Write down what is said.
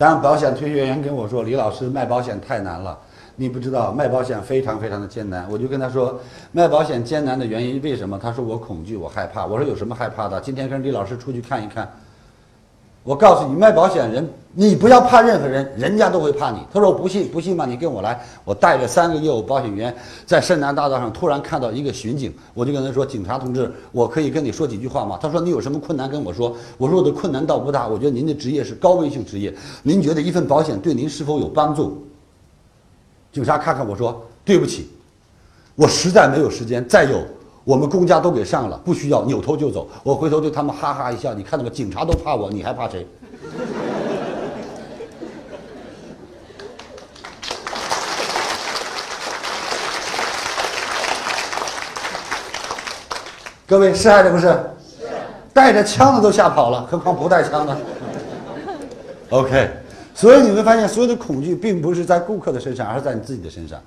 当保险推销员跟我说：“李老师，卖保险太难了，你不知道卖保险非常非常的艰难。”我就跟他说：“卖保险艰难的原因为什么？”他说：“我恐惧，我害怕。”我说：“有什么害怕的？今天跟李老师出去看一看。”我告诉你，卖保险人，你不要怕任何人，人家都会怕你。他说：“我不信，不信吧？你跟我来。”我带着三个业务保险员在深南大道上，突然看到一个巡警，我就跟他说：“警察同志，我可以跟你说几句话吗？”他说：“你有什么困难跟我说。”我说：“我的困难倒不大，我觉得您的职业是高危性职业，您觉得一份保险对您是否有帮助？”警察看看我说：“对不起，我实在没有时间。再有。”我们公家都给上了，不需要，扭头就走。我回头对他们哈哈一笑，你看到吗？警察都怕我，你还怕谁？各位是还是不是？是。带着枪的都吓跑了，何况不带枪的？OK，所以你会发现，所有的恐惧并不是在顾客的身上，而是在你自己的身上。